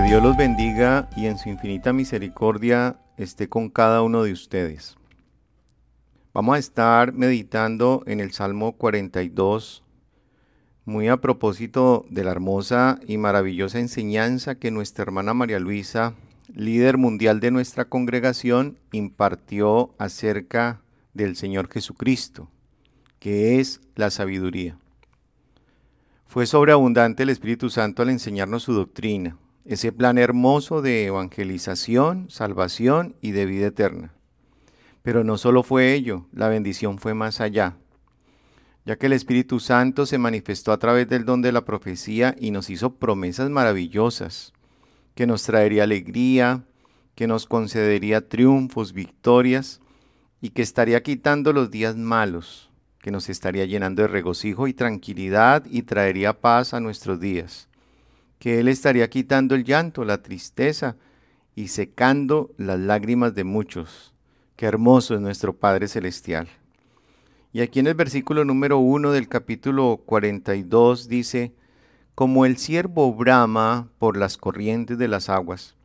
Que Dios los bendiga y en su infinita misericordia esté con cada uno de ustedes. Vamos a estar meditando en el Salmo 42, muy a propósito de la hermosa y maravillosa enseñanza que nuestra hermana María Luisa, líder mundial de nuestra congregación, impartió acerca del Señor Jesucristo, que es la sabiduría. Fue sobreabundante el Espíritu Santo al enseñarnos su doctrina, ese plan hermoso de evangelización, salvación y de vida eterna. Pero no solo fue ello, la bendición fue más allá, ya que el Espíritu Santo se manifestó a través del don de la profecía y nos hizo promesas maravillosas, que nos traería alegría, que nos concedería triunfos, victorias, y que estaría quitando los días malos, que nos estaría llenando de regocijo y tranquilidad y traería paz a nuestros días que Él estaría quitando el llanto, la tristeza y secando las lágrimas de muchos. Qué hermoso es nuestro Padre Celestial. Y aquí en el versículo número 1 del capítulo 42 dice, como el ciervo brama por las corrientes de las aguas.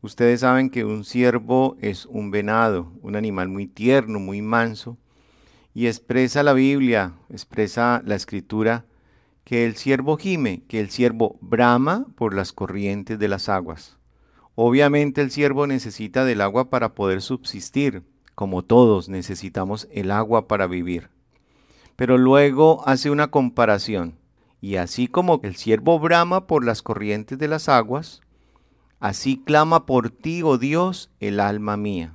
Ustedes saben que un ciervo es un venado, un animal muy tierno, muy manso, y expresa la Biblia, expresa la escritura, que el siervo gime, que el siervo brama por las corrientes de las aguas. Obviamente el siervo necesita del agua para poder subsistir, como todos necesitamos el agua para vivir. Pero luego hace una comparación, y así como el siervo brama por las corrientes de las aguas, así clama por ti, oh Dios, el alma mía.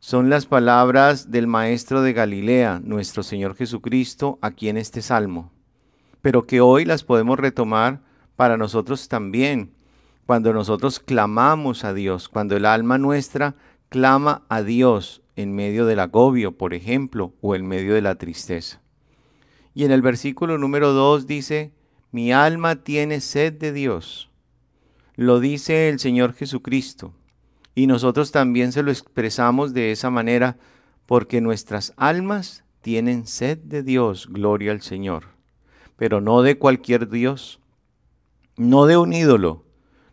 Son las palabras del Maestro de Galilea, nuestro Señor Jesucristo, aquí en este salmo pero que hoy las podemos retomar para nosotros también, cuando nosotros clamamos a Dios, cuando el alma nuestra clama a Dios en medio del agobio, por ejemplo, o en medio de la tristeza. Y en el versículo número 2 dice, mi alma tiene sed de Dios. Lo dice el Señor Jesucristo. Y nosotros también se lo expresamos de esa manera porque nuestras almas tienen sed de Dios, gloria al Señor pero no de cualquier Dios, no de un ídolo,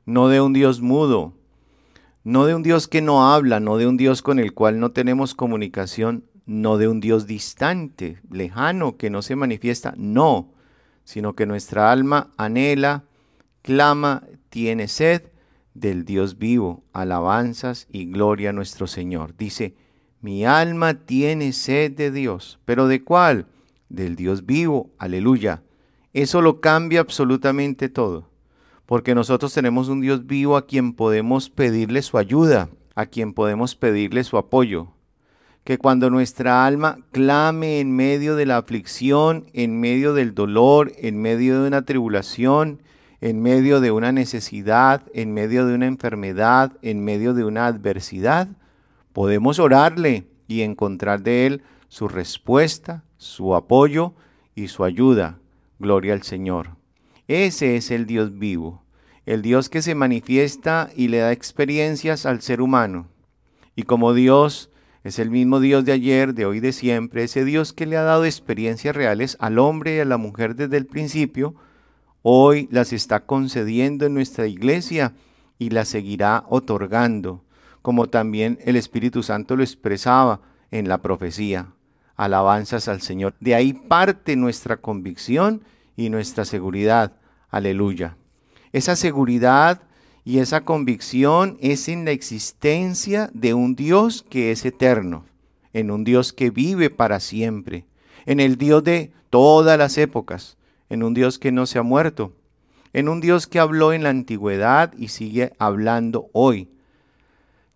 no de un Dios mudo, no de un Dios que no habla, no de un Dios con el cual no tenemos comunicación, no de un Dios distante, lejano, que no se manifiesta, no, sino que nuestra alma anhela, clama, tiene sed del Dios vivo, alabanzas y gloria a nuestro Señor. Dice, mi alma tiene sed de Dios, pero ¿de cuál? Del Dios vivo, aleluya. Eso lo cambia absolutamente todo, porque nosotros tenemos un Dios vivo a quien podemos pedirle su ayuda, a quien podemos pedirle su apoyo. Que cuando nuestra alma clame en medio de la aflicción, en medio del dolor, en medio de una tribulación, en medio de una necesidad, en medio de una enfermedad, en medio de una adversidad, podemos orarle y encontrar de Él su respuesta, su apoyo y su ayuda Gloria al Señor. Ese es el Dios vivo, el Dios que se manifiesta y le da experiencias al ser humano. Y como Dios es el mismo Dios de ayer, de hoy, de siempre, ese Dios que le ha dado experiencias reales al hombre y a la mujer desde el principio, hoy las está concediendo en nuestra iglesia y las seguirá otorgando, como también el Espíritu Santo lo expresaba en la profecía alabanzas al Señor. De ahí parte nuestra convicción y nuestra seguridad. Aleluya. Esa seguridad y esa convicción es en la existencia de un Dios que es eterno, en un Dios que vive para siempre, en el Dios de todas las épocas, en un Dios que no se ha muerto, en un Dios que habló en la antigüedad y sigue hablando hoy,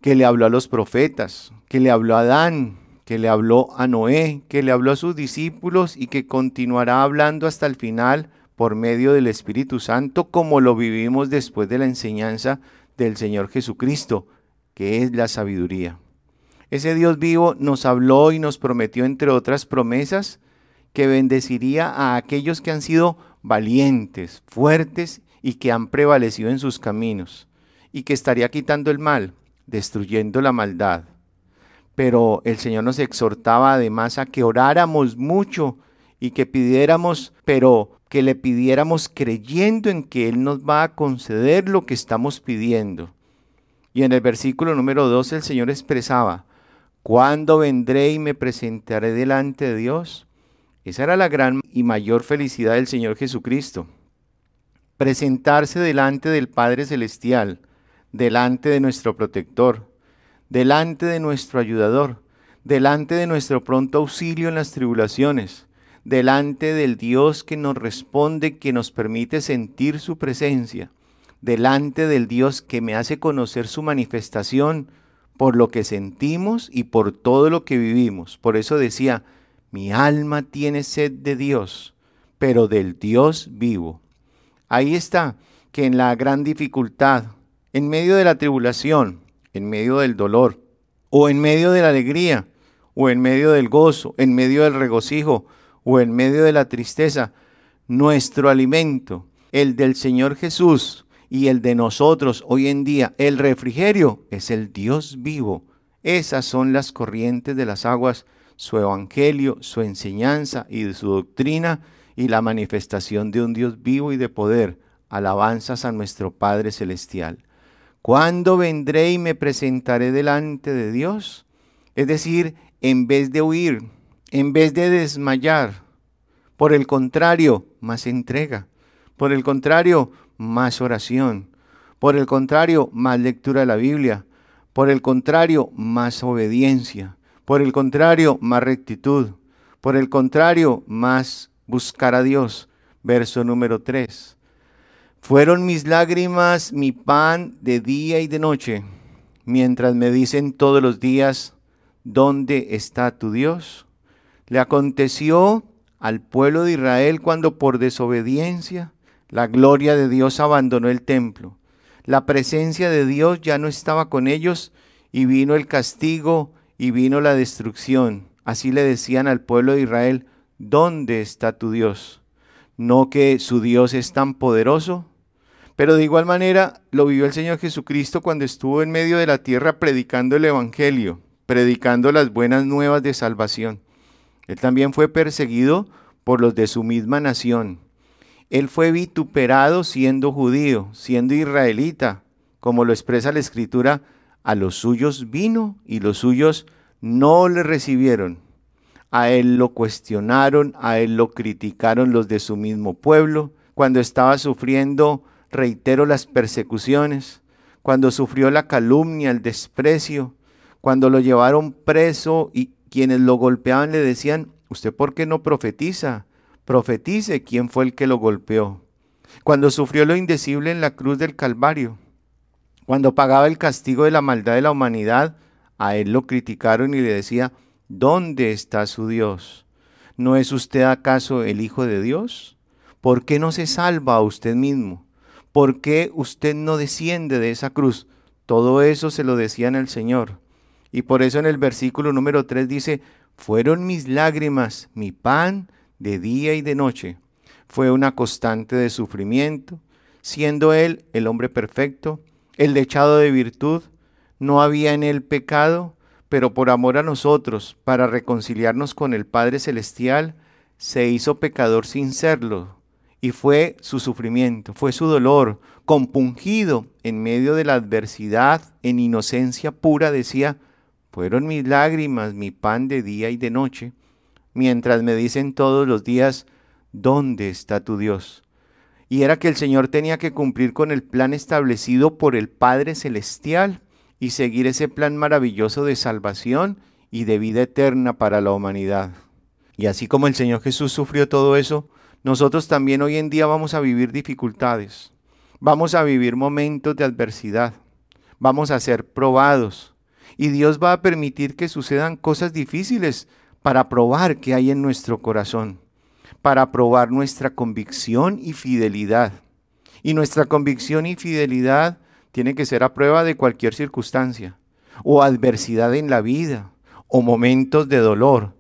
que le habló a los profetas, que le habló a Adán, que le habló a Noé, que le habló a sus discípulos y que continuará hablando hasta el final por medio del Espíritu Santo, como lo vivimos después de la enseñanza del Señor Jesucristo, que es la sabiduría. Ese Dios vivo nos habló y nos prometió, entre otras promesas, que bendeciría a aquellos que han sido valientes, fuertes y que han prevalecido en sus caminos, y que estaría quitando el mal, destruyendo la maldad pero el Señor nos exhortaba además a que oráramos mucho y que pidiéramos, pero que le pidiéramos creyendo en que Él nos va a conceder lo que estamos pidiendo. Y en el versículo número 12 el Señor expresaba, ¿cuándo vendré y me presentaré delante de Dios? Esa era la gran y mayor felicidad del Señor Jesucristo. Presentarse delante del Padre Celestial, delante de nuestro protector, delante de nuestro ayudador, delante de nuestro pronto auxilio en las tribulaciones, delante del Dios que nos responde, que nos permite sentir su presencia, delante del Dios que me hace conocer su manifestación por lo que sentimos y por todo lo que vivimos. Por eso decía, mi alma tiene sed de Dios, pero del Dios vivo. Ahí está, que en la gran dificultad, en medio de la tribulación, en medio del dolor, o en medio de la alegría, o en medio del gozo, en medio del regocijo, o en medio de la tristeza, nuestro alimento, el del Señor Jesús y el de nosotros hoy en día, el refrigerio, es el Dios vivo. Esas son las corrientes de las aguas, su evangelio, su enseñanza y de su doctrina y la manifestación de un Dios vivo y de poder. Alabanzas a nuestro Padre Celestial. ¿Cuándo vendré y me presentaré delante de Dios? Es decir, en vez de huir, en vez de desmayar. Por el contrario, más entrega. Por el contrario, más oración. Por el contrario, más lectura de la Biblia. Por el contrario, más obediencia. Por el contrario, más rectitud. Por el contrario, más buscar a Dios. Verso número 3. Fueron mis lágrimas mi pan de día y de noche, mientras me dicen todos los días, ¿dónde está tu Dios? Le aconteció al pueblo de Israel cuando por desobediencia la gloria de Dios abandonó el templo. La presencia de Dios ya no estaba con ellos y vino el castigo y vino la destrucción. Así le decían al pueblo de Israel, ¿dónde está tu Dios? No que su Dios es tan poderoso. Pero de igual manera lo vivió el Señor Jesucristo cuando estuvo en medio de la tierra predicando el Evangelio, predicando las buenas nuevas de salvación. Él también fue perseguido por los de su misma nación. Él fue vituperado siendo judío, siendo israelita, como lo expresa la escritura, a los suyos vino y los suyos no le recibieron. A él lo cuestionaron, a él lo criticaron los de su mismo pueblo, cuando estaba sufriendo, reitero, las persecuciones, cuando sufrió la calumnia, el desprecio, cuando lo llevaron preso y quienes lo golpeaban le decían, ¿usted por qué no profetiza? Profetice quién fue el que lo golpeó. Cuando sufrió lo indecible en la cruz del Calvario, cuando pagaba el castigo de la maldad de la humanidad, a él lo criticaron y le decía, ¿dónde está su Dios? ¿No es usted acaso el Hijo de Dios? ¿Por qué no se salva a usted mismo? ¿Por qué usted no desciende de esa cruz? Todo eso se lo decían al Señor. Y por eso en el versículo número 3 dice, fueron mis lágrimas, mi pan de día y de noche. Fue una constante de sufrimiento, siendo él el hombre perfecto, el dechado de virtud, no había en él pecado, pero por amor a nosotros, para reconciliarnos con el Padre Celestial, se hizo pecador sin serlo, y fue su sufrimiento, fue su dolor, compungido en medio de la adversidad, en inocencia pura, decía, fueron mis lágrimas, mi pan de día y de noche, mientras me dicen todos los días, ¿dónde está tu Dios? Y era que el Señor tenía que cumplir con el plan establecido por el Padre Celestial y seguir ese plan maravilloso de salvación y de vida eterna para la humanidad. Y así como el Señor Jesús sufrió todo eso, nosotros también hoy en día vamos a vivir dificultades, vamos a vivir momentos de adversidad, vamos a ser probados, y Dios va a permitir que sucedan cosas difíciles para probar qué hay en nuestro corazón, para probar nuestra convicción y fidelidad. Y nuestra convicción y fidelidad tiene que ser a prueba de cualquier circunstancia o adversidad en la vida o momentos de dolor.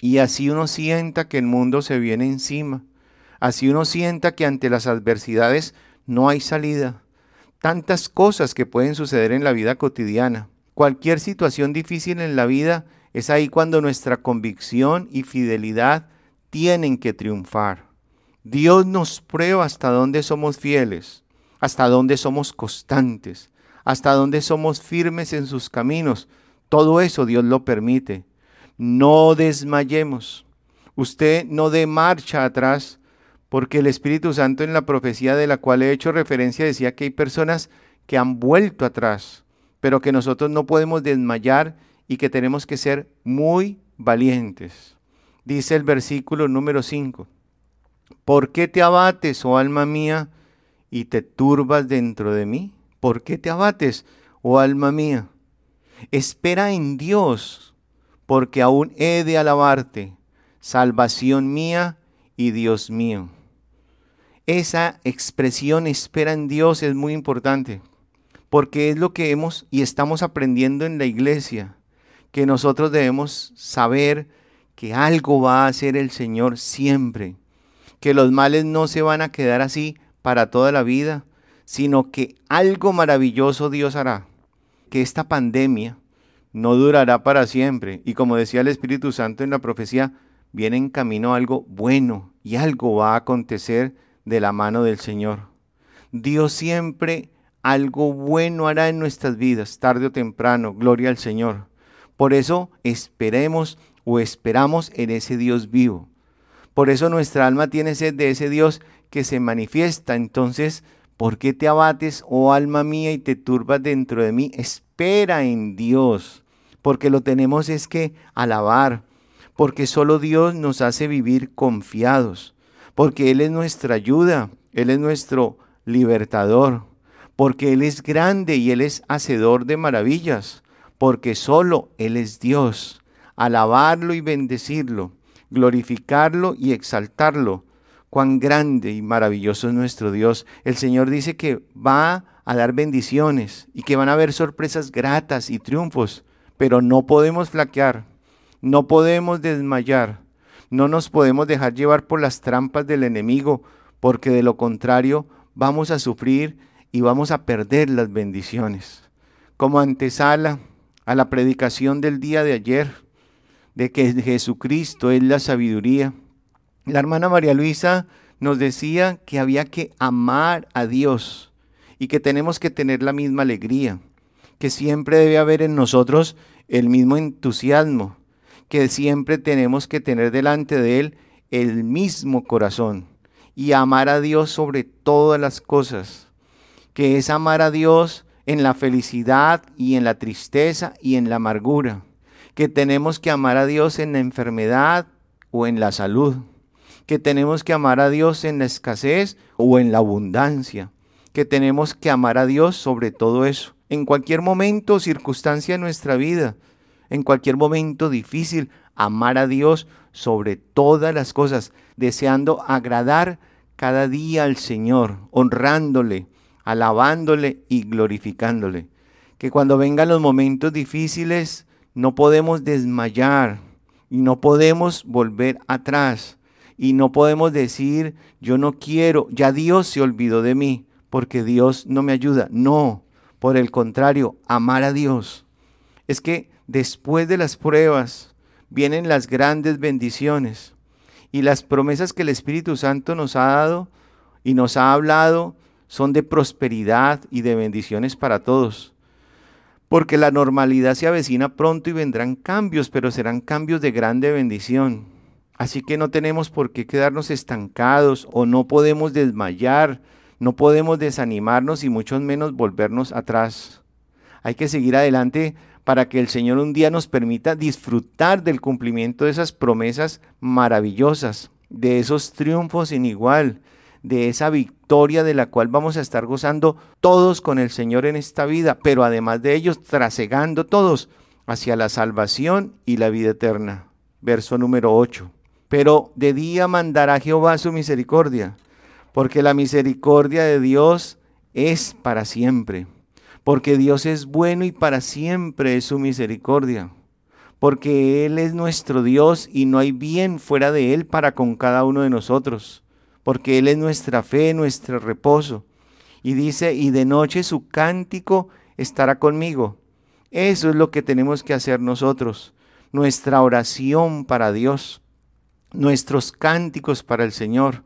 Y así uno sienta que el mundo se viene encima. Así uno sienta que ante las adversidades no hay salida. Tantas cosas que pueden suceder en la vida cotidiana. Cualquier situación difícil en la vida es ahí cuando nuestra convicción y fidelidad tienen que triunfar. Dios nos prueba hasta dónde somos fieles, hasta dónde somos constantes, hasta dónde somos firmes en sus caminos. Todo eso Dios lo permite. No desmayemos. Usted no dé marcha atrás, porque el Espíritu Santo en la profecía de la cual he hecho referencia decía que hay personas que han vuelto atrás, pero que nosotros no podemos desmayar y que tenemos que ser muy valientes. Dice el versículo número 5. ¿Por qué te abates, oh alma mía, y te turbas dentro de mí? ¿Por qué te abates, oh alma mía? Espera en Dios, porque aún he de alabarte, salvación mía y Dios mío. Esa expresión espera en Dios es muy importante, porque es lo que hemos y estamos aprendiendo en la iglesia, que nosotros debemos saber que algo va a hacer el Señor siempre que los males no se van a quedar así para toda la vida, sino que algo maravilloso Dios hará, que esta pandemia no durará para siempre. Y como decía el Espíritu Santo en la profecía, viene en camino algo bueno y algo va a acontecer de la mano del Señor. Dios siempre algo bueno hará en nuestras vidas, tarde o temprano, gloria al Señor. Por eso esperemos o esperamos en ese Dios vivo. Por eso nuestra alma tiene sed de ese Dios que se manifiesta. Entonces, ¿por qué te abates, oh alma mía, y te turbas dentro de mí? Espera en Dios, porque lo tenemos es que alabar, porque solo Dios nos hace vivir confiados, porque Él es nuestra ayuda, Él es nuestro libertador, porque Él es grande y Él es hacedor de maravillas, porque solo Él es Dios. Alabarlo y bendecirlo glorificarlo y exaltarlo. Cuán grande y maravilloso es nuestro Dios. El Señor dice que va a dar bendiciones y que van a haber sorpresas gratas y triunfos, pero no podemos flaquear, no podemos desmayar, no nos podemos dejar llevar por las trampas del enemigo, porque de lo contrario vamos a sufrir y vamos a perder las bendiciones. Como antesala a la predicación del día de ayer, de que Jesucristo es la sabiduría. La hermana María Luisa nos decía que había que amar a Dios y que tenemos que tener la misma alegría, que siempre debe haber en nosotros el mismo entusiasmo, que siempre tenemos que tener delante de Él el mismo corazón y amar a Dios sobre todas las cosas, que es amar a Dios en la felicidad y en la tristeza y en la amargura que tenemos que amar a Dios en la enfermedad o en la salud, que tenemos que amar a Dios en la escasez o en la abundancia, que tenemos que amar a Dios sobre todo eso, en cualquier momento o circunstancia de nuestra vida, en cualquier momento difícil, amar a Dios sobre todas las cosas, deseando agradar cada día al Señor, honrándole, alabándole y glorificándole. Que cuando vengan los momentos difíciles, no podemos desmayar y no podemos volver atrás y no podemos decir, yo no quiero, ya Dios se olvidó de mí porque Dios no me ayuda. No, por el contrario, amar a Dios. Es que después de las pruebas vienen las grandes bendiciones y las promesas que el Espíritu Santo nos ha dado y nos ha hablado son de prosperidad y de bendiciones para todos porque la normalidad se avecina pronto y vendrán cambios, pero serán cambios de grande bendición. Así que no tenemos por qué quedarnos estancados o no podemos desmayar, no podemos desanimarnos y mucho menos volvernos atrás. Hay que seguir adelante para que el Señor un día nos permita disfrutar del cumplimiento de esas promesas maravillosas, de esos triunfos sin igual, de esa victoria de la cual vamos a estar gozando todos con el Señor en esta vida, pero además de ellos trasegando todos hacia la salvación y la vida eterna. Verso número 8. Pero de día mandará Jehová su misericordia, porque la misericordia de Dios es para siempre, porque Dios es bueno y para siempre es su misericordia, porque Él es nuestro Dios y no hay bien fuera de Él para con cada uno de nosotros porque Él es nuestra fe, nuestro reposo. Y dice, y de noche su cántico estará conmigo. Eso es lo que tenemos que hacer nosotros, nuestra oración para Dios, nuestros cánticos para el Señor.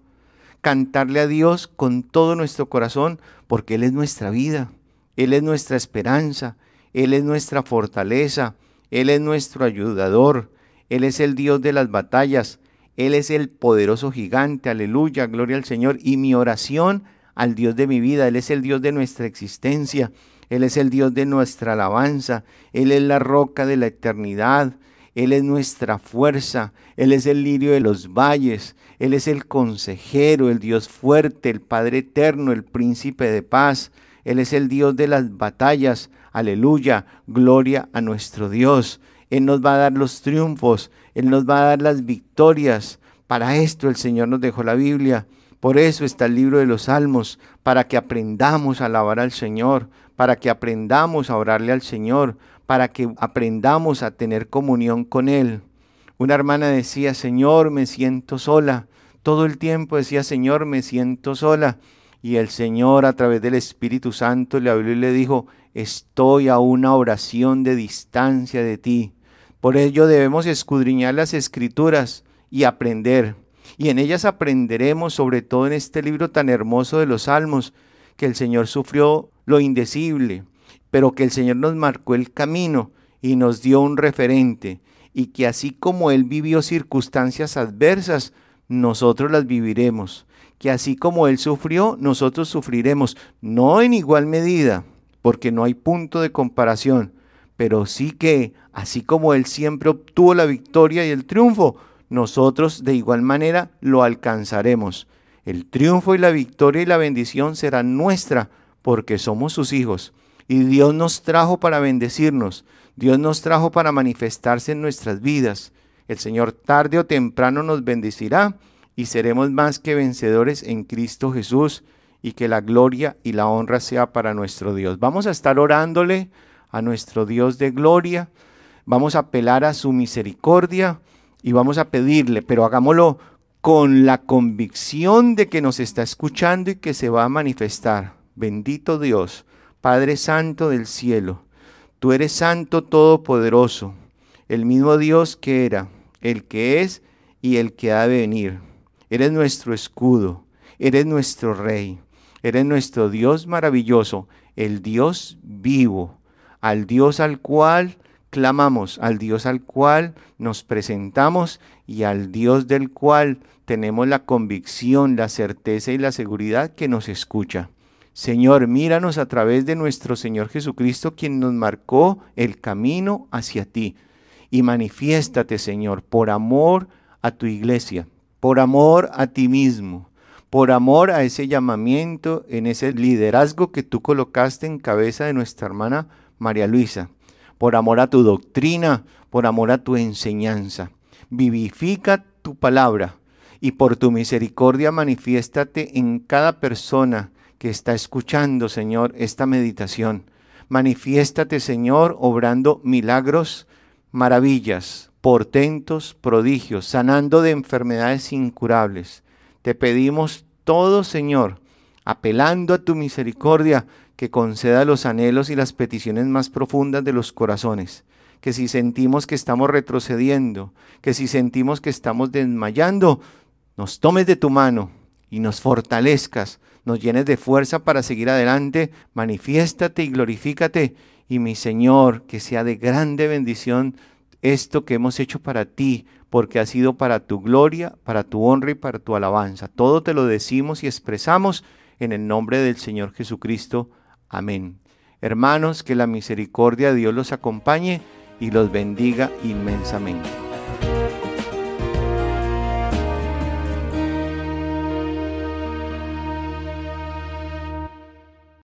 cantarle a Dios con todo nuestro corazón, porque Él es nuestra vida, Él es nuestra esperanza, Él es nuestra fortaleza, Él es nuestro ayudador, Él es el Dios de las batallas, Él es el poderoso gigante, aleluya, gloria al Señor. Y mi oración al Dios de mi vida, Él es el Dios de nuestra existencia, Él es el Dios de nuestra alabanza, Él es la roca de la eternidad, Él es nuestra fuerza, Él es el lirio de los valles, Él es el consejero, el Dios fuerte, el Padre eterno, el príncipe de paz, Él es el Dios de las batallas, aleluya, gloria a nuestro Dios. Él nos va a dar los triunfos, Él nos va a dar las victorias. Para esto el Señor nos dejó la Biblia. Por eso está el libro de los Salmos, para que aprendamos a alabar al Señor, para que aprendamos a orarle al Señor, para que aprendamos a tener comunión con Él. Una hermana decía, Señor, me siento sola. Todo el tiempo decía, Señor, me siento sola. Y el Señor a través del Espíritu Santo le habló y le dijo, estoy a una oración de distancia de ti. Por ello debemos escudriñar las escrituras y aprender y en ellas aprenderemos, sobre todo en este libro tan hermoso de los Salmos, que el Señor sufrió lo indecible, pero que el Señor nos marcó el camino y nos dio un referente, y que así como Él vivió circunstancias adversas, nosotros las viviremos, que así como Él sufrió, nosotros sufriremos, no en igual medida, porque no hay punto de comparación, pero sí que, así como Él siempre obtuvo la victoria y el triunfo, nosotros de igual manera lo alcanzaremos. El triunfo y la victoria y la bendición serán nuestra porque somos sus hijos. Y Dios nos trajo para bendecirnos. Dios nos trajo para manifestarse en nuestras vidas. El Señor tarde o temprano nos bendecirá y seremos más que vencedores en Cristo Jesús y que la gloria y la honra sea para nuestro Dios. Vamos a estar orándole a nuestro Dios de gloria. Vamos a apelar a su misericordia y vamos a pedirle, pero hagámoslo con la convicción de que nos está escuchando y que se va a manifestar. Bendito Dios, Padre Santo del cielo, tú eres Santo Todopoderoso, el mismo Dios que era, el que es y el que ha de venir. Eres nuestro escudo, eres nuestro Rey, eres nuestro Dios maravilloso, el Dios vivo, al Dios al cual clamamos, al Dios al cual nos presentamos y al Dios del cual tenemos la convicción, la certeza y la seguridad que nos escucha. Señor, míranos a través de nuestro Señor Jesucristo, quien nos marcó el camino hacia ti. Y manifiéstate, Señor, por amor a tu iglesia, por amor a ti mismo, por amor a ese llamamiento, en ese liderazgo que tú colocaste en cabeza de nuestra hermana María Luisa por amor a tu doctrina, por amor a tu enseñanza. Vivifica tu palabra y por tu misericordia manifiéstate en cada persona que está escuchando, Señor, esta meditación. Manifiéstate, Señor, obrando milagros, maravillas, portentos, prodigios, sanando de enfermedades incurables. Te pedimos todo, Señor, apelando a tu misericordia, que conceda los anhelos y las peticiones más profundas de los corazones, que si sentimos que estamos retrocediendo, que si sentimos que estamos desmayando, nos tomes de tu mano y nos fortalezcas, nos llenes de fuerza para seguir adelante, manifiéstate y glorifícate, y mi Señor, que sea de grande bendición esto que hemos hecho para ti, porque ha sido para tu gloria, para tu honra y para tu alabanza. Todo te lo decimos y expresamos en el nombre del Señor Jesucristo. Amén. Hermanos, que la misericordia de Dios los acompañe y los bendiga inmensamente.